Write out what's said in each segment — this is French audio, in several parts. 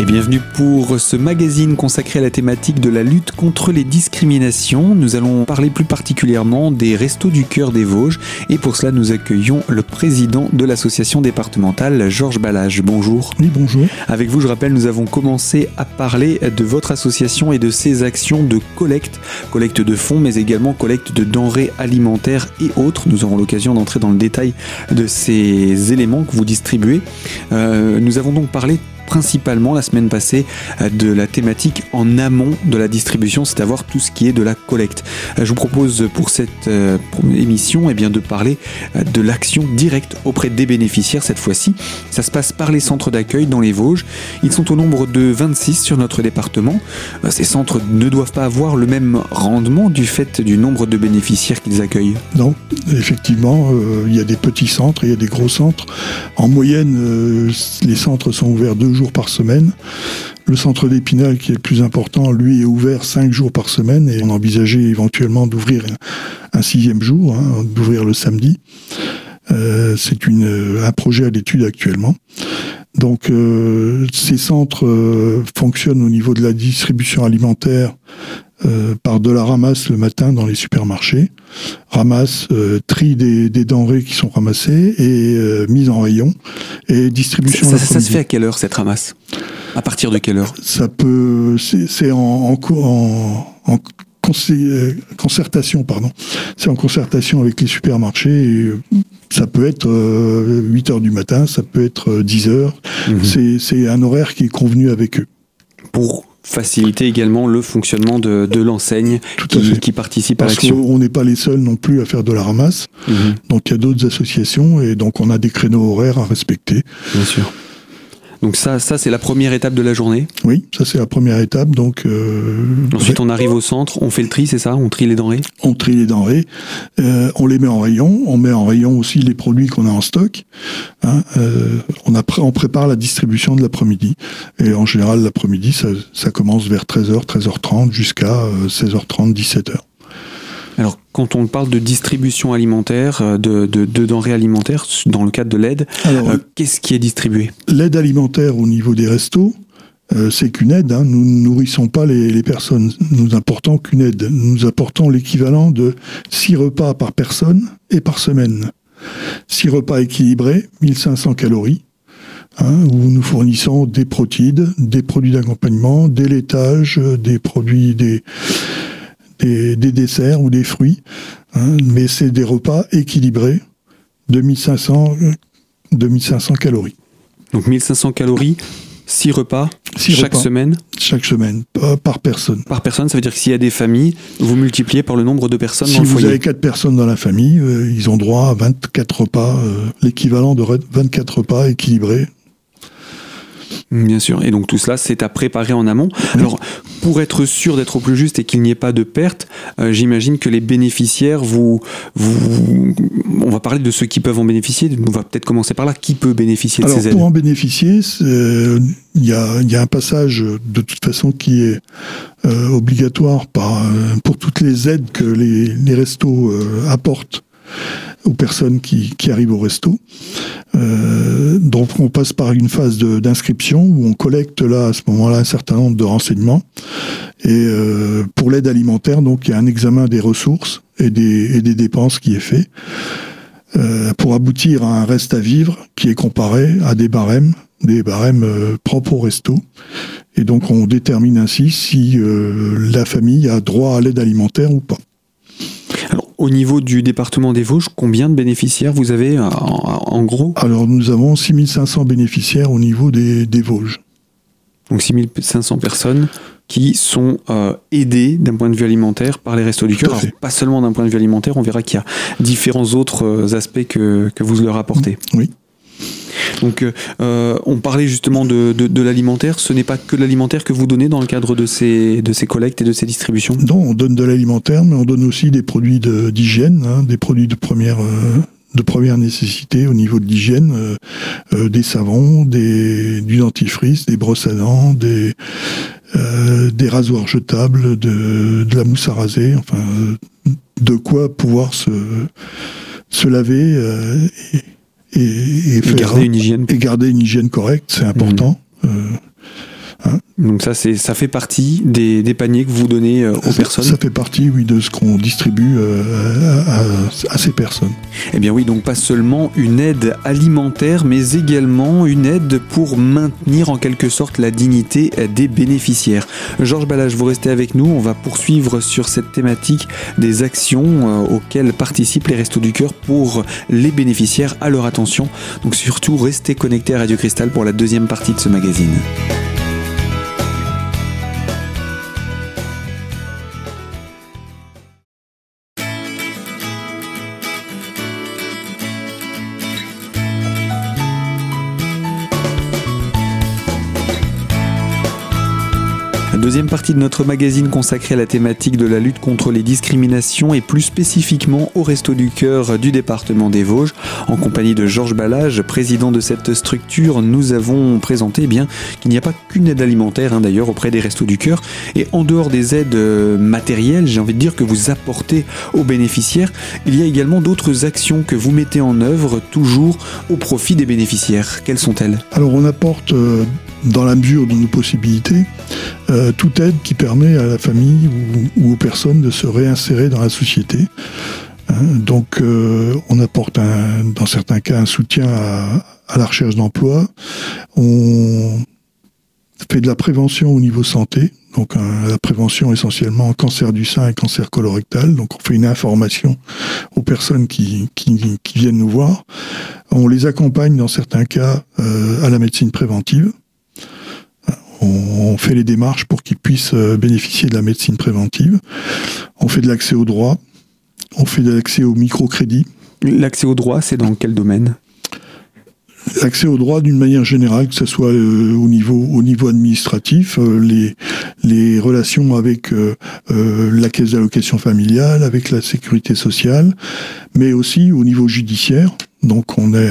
Et bienvenue pour ce magazine consacré à la thématique de la lutte contre les discriminations. Nous allons parler plus particulièrement des Restos du Cœur des Vosges et pour cela nous accueillons le président de l'association départementale, Georges Ballage. Bonjour. Oui, bonjour. Avec vous, je rappelle, nous avons commencé à parler de votre association et de ses actions de collecte, collecte de fonds mais également collecte de denrées alimentaires et autres. Nous aurons l'occasion d'entrer dans le détail de ces éléments que vous distribuez. Euh, nous avons donc parlé principalement la semaine passée euh, de la thématique en amont de la distribution, c'est à dire tout ce qui est de la collecte. Euh, je vous propose pour cette euh, émission eh bien, de parler de l'action directe auprès des bénéficiaires cette fois-ci. Ça se passe par les centres d'accueil dans les Vosges. Ils sont au nombre de 26 sur notre département. Ces centres ne doivent pas avoir le même rendement du fait du nombre de bénéficiaires qu'ils accueillent. Non, effectivement, il y a des petits centres, il y a des gros centres. En moyenne, les centres sont ouverts deux jours par semaine. Le centre d'Épinal, qui est le plus important, lui est ouvert cinq jours par semaine et on envisageait éventuellement d'ouvrir un sixième jour, hein, d'ouvrir le samedi. Euh, c'est un projet à l'étude actuellement. Donc euh, ces centres euh, fonctionnent au niveau de la distribution alimentaire par de la ramasse le matin dans les supermarchés, ramasse, tri des, denrées qui sont ramassées et mise en rayon et distribution. Ça, ça, se fait à quelle heure cette ramasse? À partir de quelle heure? Ça peut, c'est en, en, en euh, concertation, pardon. C'est en concertation avec les supermarchés. Et euh, ça peut être 8 euh, heures du matin, ça peut être 10 heures. Mhm. C'est un horaire qui est convenu avec eux. Pour faciliter également le fonctionnement de, l'enseigne qui, qui, participe à l'action. Parce qu'on n'est pas les seuls non plus à faire de la ramasse. Mhm. Donc il y a d'autres associations et donc on a des créneaux horaires à respecter. Bien sûr. Donc ça, ça c'est la première étape de la journée. Oui, ça c'est la première étape. Donc euh, ensuite on arrive au centre, on fait le tri, c'est ça? On trie les denrées? On trie les denrées, euh, on les met en rayon, on met en rayon aussi les produits qu'on a en stock. Hein, euh, on, a, on prépare la distribution de l'après-midi et en général l'après-midi ça, ça commence vers 13h, 13h30 jusqu'à 16h30, 17h. Alors, quand on parle de distribution alimentaire, euh, de, denrées alimentaires, dans le cadre de l'aide, euh, qu'est-ce qui est distribué? L'aide alimentaire au niveau des restos, euh, c'est qu'une aide. Hein. Nous ne nourrissons pas les, personnes. Nous apportons qu'une aide. Nous apportons l'équivalent de 6 repas par personne et par semaine. 6 repas équilibrés, 1500 calories. Hein, où nous fournissons des protides, des produits d'accompagnement, des laitages, des produits, des, des, desserts ou des fruits, hein, mais c'est des repas équilibrés, 2500, 2500 calories. Donc 1500 calories, 6 repas chaque semaine? Chaque semaine, par personne. Par personne, ça veut dire que s'il y a des familles, vous multipliez par le nombre de personnes si dans le foyer. Si vous avez 4 personnes dans la famille, euh, ils ont droit à 24 repas, euh, l'équivalent de 24 repas équilibrés Bien sûr. Et donc tout cela, c'est à préparer en amont. Alors, pour être sûr d'être au plus juste et qu'il n'y ait pas de perte, euh, j'imagine que les bénéficiaires, vous, vous, on va parler de ceux qui peuvent en bénéficier. On va peut-être commencer par là. Qui peut bénéficier de ces aides Pour en bénéficier, euh, il y, a, y, a, un passage de toute façon qui est euh, obligatoire par, pour toutes les aides que les, les restos apportent aux personnes qui, qui arrivent au resto. Euh, donc on passe par une phase d'inscription où on collecte là à ce moment-là un certain nombre de renseignements. Et euh, pour l'aide alimentaire, donc il y a un examen des ressources et des, et des dépenses qui est fait euh, pour aboutir à un reste à vivre qui est comparé à des barèmes, des barèmes euh, propres au resto. Et donc on détermine ainsi si euh, la famille a droit à l'aide alimentaire ou pas. Au niveau du département des Vosges, combien de bénéficiaires vous avez en, gros? Alors nous avons 6500 bénéficiaires au niveau des, Vosges. Donc 6500 personnes qui sont euh, aidées d'un point de vue alimentaire par les Restos du Cœur. pas seulement d'un point de vue alimentaire, on verra qu'il y a différents autres euh, aspects que, que vous leur apportez. Oui. Donc, euh, euh, on parlait justement de, l'alimentaire. Ce n'est pas que l'alimentaire que vous donnez dans le cadre de ces, de ces collectes et de ces distributions? Non, on donne de l'alimentaire, mais on donne aussi des produits d'hygiène, hein, des produits de première, euh, de première nécessité au niveau de l'hygiène, des savons, des, du dentifrice, des brosses à dents, des, rasoirs jetables, de, la mousse à raser, enfin, de quoi pouvoir se, laver et, garder une hygiène. Et garder une hygiène correcte, c'est important. Mhm. Euh. Donc ça, c'est, ça fait partie des, des, paniers que vous donnez euh, aux personnes Ça fait partie, oui, de ce qu'on distribue euh, à, à, ces personnes. Eh bien oui, donc pas seulement une aide alimentaire, mais également une aide pour maintenir en quelque sorte la dignité des bénéficiaires. Georges Balage, vous restez avec nous, on va poursuivre sur cette thématique des actions euh, auxquelles participent les Restos du Cœur pour les bénéficiaires à leur attention. Donc surtout, restez connectés à Radio Cristal pour la deuxième partie de ce magazine. Deuxième partie de notre magazine consacrée à la thématique de la lutte contre les discriminations et plus spécifiquement au Resto du Cœur du département des Vosges. En compagnie de Georges Ballage, président de cette structure, nous avons présenté eh bien qu'il n'y a pas qu'une aide alimentaire hein, d'ailleurs auprès des Restos du Cœur. Et en dehors des aides euh, matérielles, j'ai envie de dire que vous apportez aux bénéficiaires, il y a également d'autres actions que vous mettez en œuvre toujours au profit des bénéficiaires. Quelles sont-elles? Alors on apporte euh, dans la mesure de nos possibilités, euh, toute aide qui permet à la famille ou, aux personnes de se réinsérer dans la société. Hein, donc euh, on apporte dans certains cas un soutien à, la recherche d'emploi. On fait de la prévention au niveau santé, donc la prévention essentiellement cancer du sein et cancer colorectal. Donc on fait une information aux personnes qui, viennent nous voir. On les accompagne dans certains cas euh, à la médecine préventive on, fait les démarches pour qu'ils puissent euh, bénéficier de la médecine préventive. On fait de l'accès au droit. On fait de l'accès au microcrédit. L'accès au droit, c'est dans quel domaine? L'accès au droit d'une manière générale, que ce soit euh, au niveau au niveau administratif, euh, les les relations avec la caisse d'allocation familiale, avec la sécurité sociale, mais aussi au niveau judiciaire. Donc on est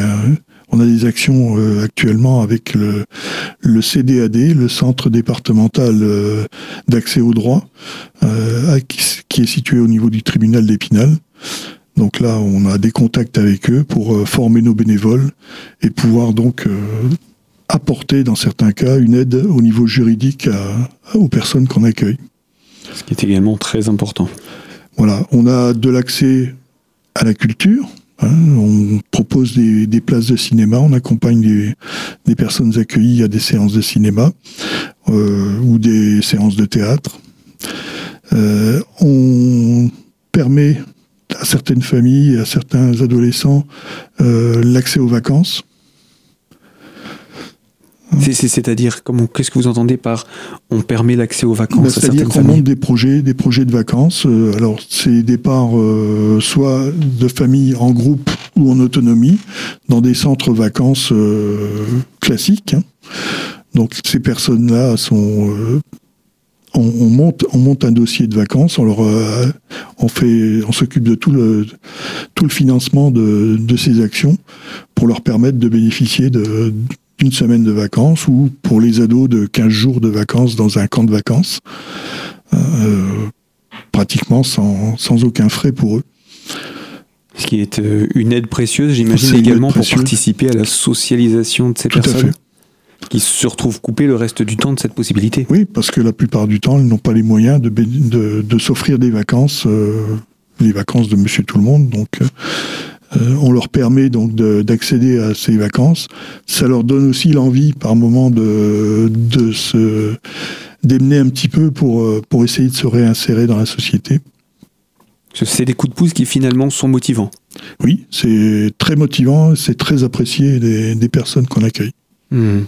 on a des actions euh, actuellement avec le, le, CDAD, le Centre départemental euh, d'accès au droit, euh, qui, est situé au niveau du tribunal d'Épinal. Donc là, on a des contacts avec eux pour former nos bénévoles et pouvoir donc apporter, dans certains cas, une aide au niveau juridique aux personnes qu'on accueille. Ce qui est également très important. Voilà, on a de l'accès à la culture, Hein, on propose des, places de cinéma, on accompagne des, personnes accueillies à des séances de cinéma euh, ou des séances de théâtre. Euh, on permet à certaines familles, à certains adolescents, euh, l'accès aux vacances. C'est-à-dire, qu'est-ce que vous entendez par on permet l'accès aux vacances ben, C'est-à-dire qu'on monte des projets, des projets de vacances. Euh, alors, c'est des départs euh, soit de familles en groupe ou en autonomie, dans des centres vacances euh, classiques. Hein. Donc, ces personnes-là sont on, monte, on monte un dossier de vacances, on leur, on fait, on s'occupe de tout le, tout le financement de, de, ces actions pour leur permettre de bénéficier de, une semaine de vacances ou pour les ados de 15 jours de vacances dans un camp de vacances, euh, pratiquement sans, sans, aucun frais pour eux. Ce qui est euh, une aide précieuse, j'imagine également pour participer à la socialisation de ces personnes qui se retrouvent coupées le reste du temps de cette possibilité. Oui, parce que la plupart du temps, ils n'ont pas les moyens de, de, de s'offrir des vacances, euh, les vacances de Monsieur Tout le Monde. Donc, euh, on leur permet donc d'accéder à ces vacances. Ça leur donne aussi l'envie par moment de, de se démener un petit peu pour, euh, pour essayer de se réinsérer dans la société. C'est des coups de pouce qui finalement sont motivants. Oui, c'est très motivant, c'est très apprécié des, personnes qu'on accueille. Hmm.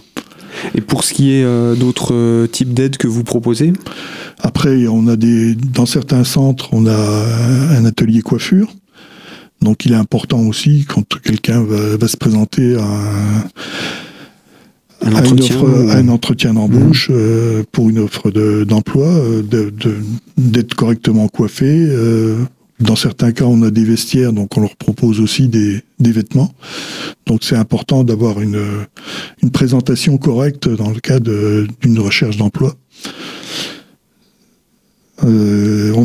Et pour ce qui est euh, d'autres types d'aides que vous proposez? Après, on a des, dans certains centres, on a un atelier coiffure. Donc il est important aussi quand quelqu'un va, se présenter à un, un, entretien, d'embauche mmh. euh, pour une offre d'emploi, euh, d'être correctement coiffé. Euh, dans certains cas, on a des vestiaires, donc on leur propose aussi des, vêtements. Donc c'est important d'avoir une, une présentation correcte dans le cas d'une recherche d'emploi. Euh,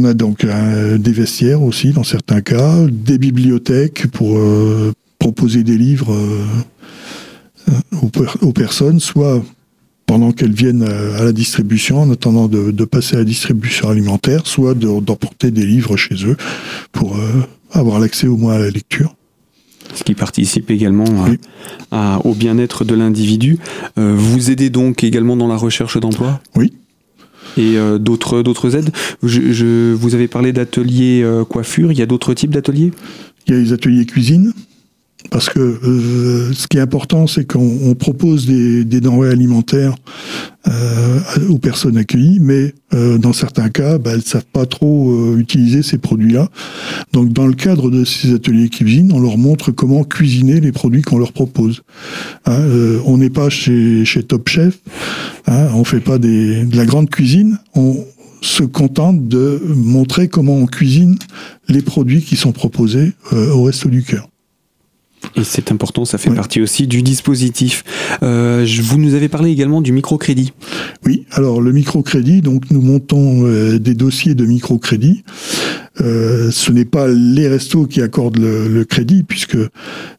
a donc des vestiaires aussi dans certains cas, des bibliothèques pour euh, proposer des livres euh, aux, personnes, soit pendant qu'elles viennent à la distribution, en attendant de, passer à la distribution alimentaire, soit d'emporter des livres chez eux pour avoir l'accès au moins à la lecture. Ce qui participe également au bien-être de l'individu. vous aidez donc également dans la recherche d'emploi? Oui, et euh, d'autres aides. Je, vous avez parlé d'ateliers euh, coiffure. Il y a d'autres types d'ateliers? Il y a les ateliers cuisine. Parce que euh, ce qui est important, c'est qu'on propose des, denrées alimentaires euh, aux personnes accueillies, mais euh, dans certains cas, bah, elles ne savent pas trop utiliser ces produits-là. Donc dans le cadre de ces ateliers cuisine, on leur montre comment cuisiner les produits qu'on leur propose. Hein, on n'est pas chez, chez Top Chef, hein, on fait pas des, de la grande cuisine, on, se contente de montrer comment on cuisine les produits qui sont proposés au Resto du Cœur. Et c'est important, ça fait partie aussi du dispositif. Euh, vous nous avez parlé également du microcrédit. Oui, alors le microcrédit, donc nous montons euh, des dossiers de microcrédit. Euh, ce n'est pas les restos qui accordent le, crédit, puisque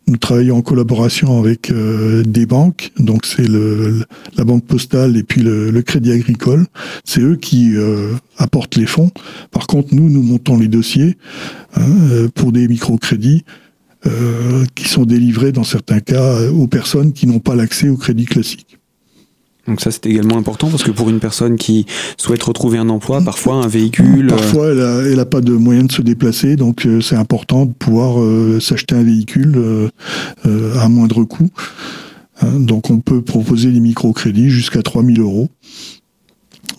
nous travaillons en collaboration avec des banques, donc c'est la banque postale et puis le, crédit agricole. C'est eux qui apportent les fonds. Par contre, nous, nous montons les dossiers hein, pour des microcrédits euh, qui sont délivrés dans certains cas aux personnes qui n'ont pas l'accès au crédit classique. Donc ça c'est également important parce que pour une personne qui souhaite retrouver un emploi, parfois un véhicule... Parfois elle n'a pas de moyens de se déplacer, donc euh, c'est important de pouvoir euh, s'acheter un véhicule à moindre coût. Hein, donc on peut proposer des microcrédits jusqu'à 3000 euros,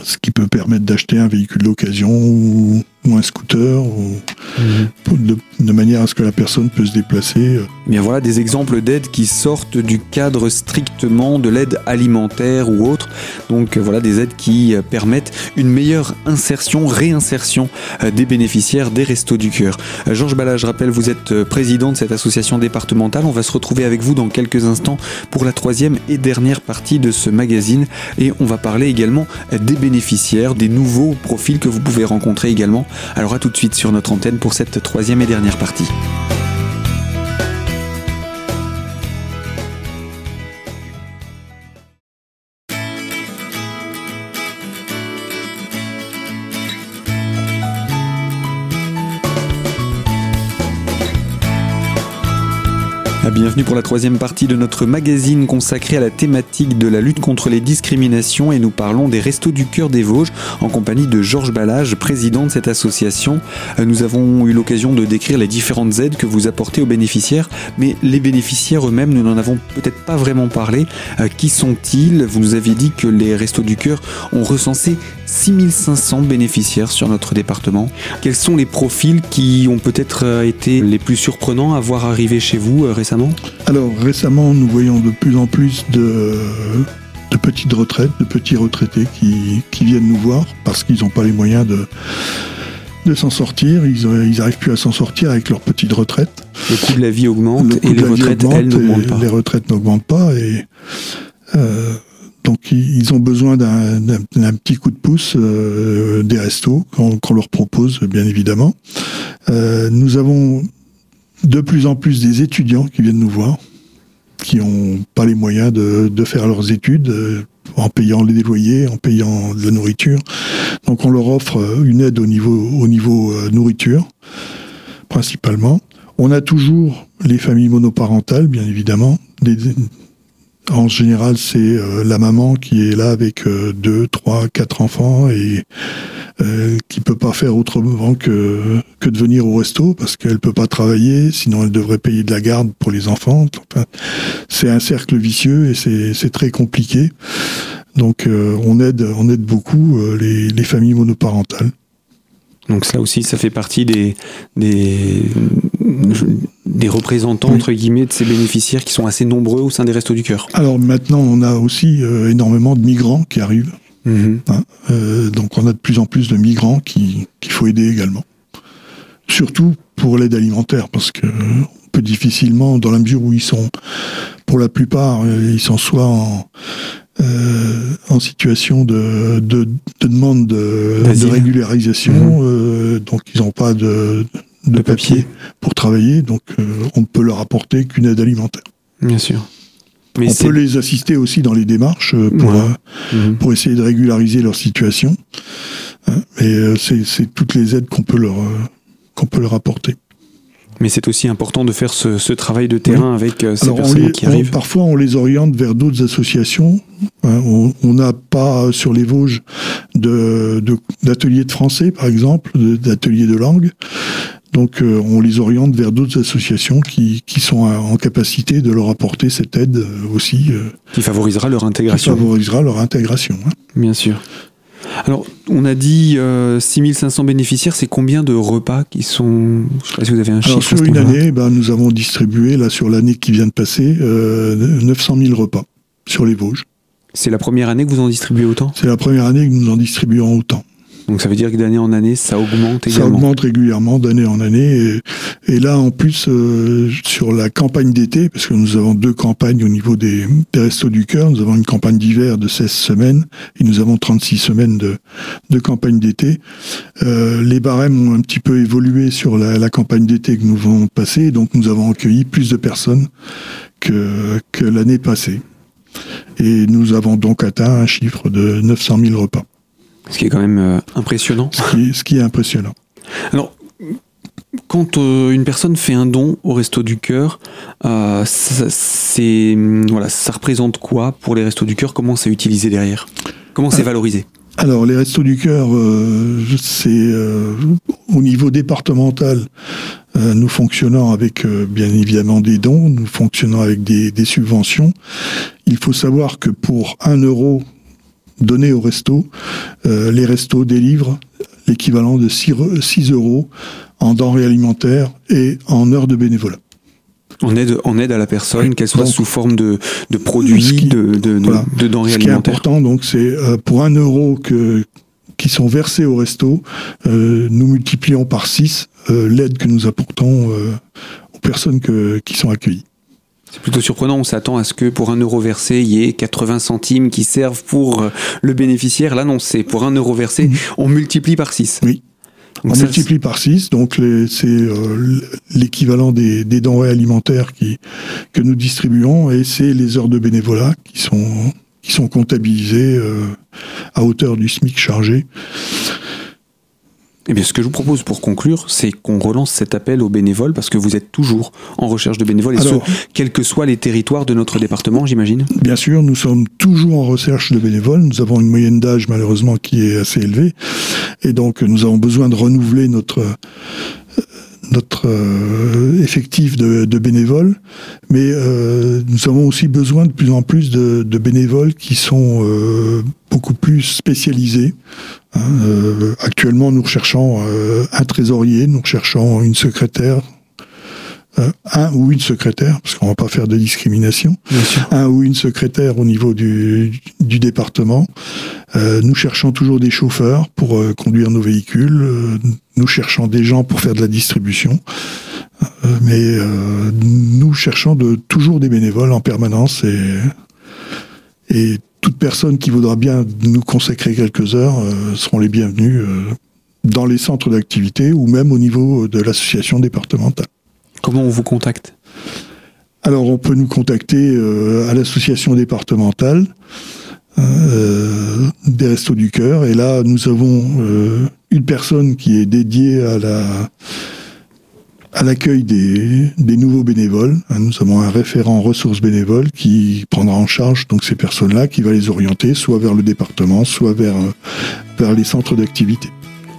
ce qui peut permettre d'acheter un véhicule d'occasion ou, un scooter, ou, mhm. de, manière à ce que la personne peut se déplacer. Euh. Bien voilà des exemples d'aides qui sortent du cadre strictement de l'aide alimentaire ou autre. Donc euh, voilà des aides qui euh, permettent une meilleure insertion, réinsertion des bénéficiaires des Restos du Cœur. Georges Bala, je rappelle, vous êtes président de cette association départementale. On va se retrouver avec vous dans quelques instants pour la troisième et dernière partie de ce magazine. Et on va parler également des bénéficiaires, des nouveaux profils que vous pouvez rencontrer également alors à tout de suite sur notre antenne pour cette troisième et dernière partie. Bienvenue pour la troisième partie de notre magazine consacré à la thématique de la lutte contre les discriminations et nous parlons des Restos du Cœur des Vosges en compagnie de Georges Ballage, président de cette association. Euh, nous avons eu l'occasion de décrire les différentes aides que vous apportez aux bénéficiaires, mais les bénéficiaires eux-mêmes, nous n'en avons peut-être pas vraiment parlé. Euh, qui sont-ils? Vous nous aviez dit que les Restos du Cœur ont recensé 6500 bénéficiaires sur notre département. Quels sont les profils qui ont peut-être euh, été les plus surprenants à voir arriver chez vous récemment? Alors récemment, nous voyons de plus en plus de, petites retraites, de petits retraités qui, viennent nous voir parce qu'ils n'ont pas les moyens de, de s'en sortir. Ils n'arrivent plus à s'en sortir avec leur petite retraite. Le coût de la vie augmente et les retraites, n'augmentent pas. Les retraites n'augmentent pas et euh, donc ils ont besoin d'un petit coup de pouce euh, des restos qu'on leur propose bien évidemment. Euh, nous avons de plus en plus des étudiants qui viennent nous voir, qui n'ont pas les moyens de, faire leurs études euh, en payant les loyers, en payant de la nourriture. Donc on leur offre une aide au niveau, au niveau nourriture, principalement. On a toujours les familles monoparentales, bien évidemment, en général, c'est euh, la maman qui est là avec euh, deux, trois, quatre enfants et euh, qui peut pas faire autrement que, que de venir au resto parce qu'elle peut pas travailler, sinon elle devrait payer de la garde pour les enfants. c'est un cercle vicieux et c'est très compliqué. Donc on aide on aide beaucoup les, les familles monoparentales. Donc ça aussi, ça fait partie des, des, des représentants, entre guillemets, de ces bénéficiaires qui sont assez nombreux au sein des Restos du Cœur. Alors maintenant, on a aussi euh, énormément de migrants qui arrivent. Mhm. Hein, euh, donc on a de plus en plus de migrants qu'il faut aider également. Surtout pour l'aide alimentaire, parce que on peut difficilement, dans la mesure où ils sont, pour la plupart, euh, ils sont soit en euh, en situation de, demande de, régularisation, mhm. euh, donc ils n'ont pas de, papier. pour travailler, donc euh, on ne peut leur apporter qu'une aide alimentaire. Bien sûr. on peut les assister aussi dans les démarches pour, mhm. pour essayer de régulariser leur situation. Hein, et c'est toutes les aides qu'on peut leur qu'on peut leur apporter. Mais c'est aussi important de faire ce, travail de terrain avec euh, ces personnes qui arrivent. parfois, on les oriente vers d'autres associations. Hein. on n'a pas sur les Vosges d'ateliers de, de, français, par exemple, d'ateliers de langue. Donc euh, on les oriente vers d'autres associations qui, qui, sont en capacité de leur apporter cette aide euh, aussi. qui favorisera leur intégration. Qui favorisera leur intégration. Hein. Bien sûr. Alors, on a dit 6500 euh, bénéficiaires, c'est combien de repas qui sont... Je ne sais pas si vous avez un chiffre. sur une année, ben, nous avons distribué, là, sur l'année qui vient de passer, 900 euh, 000 repas sur les Vosges. C'est la première année que vous en distribuez autant? C'est la première année que nous en distribuons autant. Donc ça veut dire que d'année en année, ça augmente également. Ça augmente régulièrement d'année en année. Et, là, en plus, euh, sur la campagne d'été, parce que nous avons deux campagnes au niveau des, Restos du Cœur, nous avons une campagne d'hiver de 16 semaines et nous avons 36 semaines de, de campagne d'été. Euh, les barèmes ont un petit peu évolué sur la, campagne d'été que nous de passer, donc nous avons accueilli plus de personnes que, que l'année passée. Et nous avons donc atteint un chiffre de 900 000 repas. Ce qui est quand même euh, impressionnant. Ce qui, est impressionnant. Alors, quand euh, une personne fait un don au Resto du Cœur, euh, c'est voilà, ça représente quoi pour les Restos du Cœur? Comment c'est utilisé derrière? Comment c'est valorisé? alors, les Restos du Cœur, c'est au niveau départemental, nous fonctionnons avec bien évidemment des dons, nous fonctionnons avec des, des subventions. Il faut savoir que pour un euro donné au resto, euh, les restos délivrent l'équivalent de 6, euros en denrées alimentaires et en heures de bénévolat. On aide, on aide à la personne, qu'elle soit sous forme de, de produits, de, de, de, denrées alimentaires. Ce qui est important, donc, c'est euh, pour un euro que, qui sont versés au resto, euh, nous multiplions par 6 l'aide que nous apportons aux personnes qui sont accueillies. C'est plutôt surprenant, on s'attend à ce que pour un euro versé, il y ait 80 centimes qui servent pour euh, le bénéficiaire. Là, non, c'est pour un euro versé, on multiplie par 6. Oui. on multiplie par 6, donc c'est euh, l'équivalent des, denrées alimentaires qui, que nous distribuons et c'est les heures de bénévolat qui sont, qui sont comptabilisées euh, à hauteur du SMIC chargé. Eh bien, ce que je vous propose pour conclure, c'est qu'on relance cet appel aux bénévoles parce que vous êtes toujours en recherche de bénévoles et ce, quels que soient les territoires de notre département, j'imagine. Bien sûr, nous sommes toujours en recherche de bénévoles. Nous avons une moyenne d'âge malheureusement qui est assez élevée et donc nous avons besoin de renouveler notre notre euh, effectif de, bénévoles, mais euh, nous avons aussi besoin de plus en plus de, bénévoles qui sont euh, beaucoup plus spécialisés. Hein. actuellement, nous recherchons un trésorier, nous recherchons une secrétaire, euh, un ou une secrétaire, parce qu'on va pas faire de discrimination, un ou une secrétaire au niveau du, département. Euh, nous cherchons toujours des chauffeurs pour euh, conduire nos véhicules. nous cherchons des gens pour faire de la distribution. mais nous cherchons de, toujours des bénévoles en permanence et, et toute personne qui voudra bien nous consacrer quelques heures seront les bienvenus dans les centres d'activité ou même au niveau de l'association départementale. Comment on vous contacte? Alors, on peut nous contacter euh, à l'association départementale euh, des Restos du Cœur. Et là, nous avons euh, une personne qui est dédiée à la à l'accueil des, nouveaux bénévoles. Nous avons un référent ressources bénévoles qui prendra en charge donc ces personnes-là, qui va les orienter soit vers le département, soit vers, vers les centres d'activité.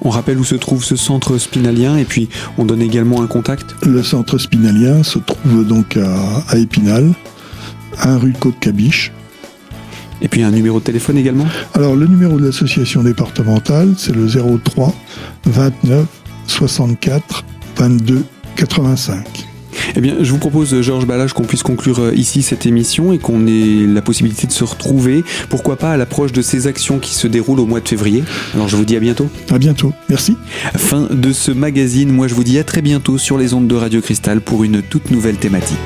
On rappelle où se trouve ce centre spinalien et puis on donne également un contact. Le centre spinalien se trouve donc à, Épinal, 1 rue Côte-Cabiche. Et puis un numéro de téléphone également Alors le numéro de l'association départementale, c'est le 03 29 64 22 85. Eh bien, je vous propose, Georges Balage, qu'on puisse conclure euh, ici cette émission et qu'on ait la possibilité de se retrouver, pourquoi pas à l'approche de ces actions qui se déroulent au mois de février. Alors, je vous dis à bientôt. À bientôt. Merci. Fin de ce magazine. Moi, je vous dis à très bientôt sur les ondes de Radio Cristal pour une toute nouvelle thématique.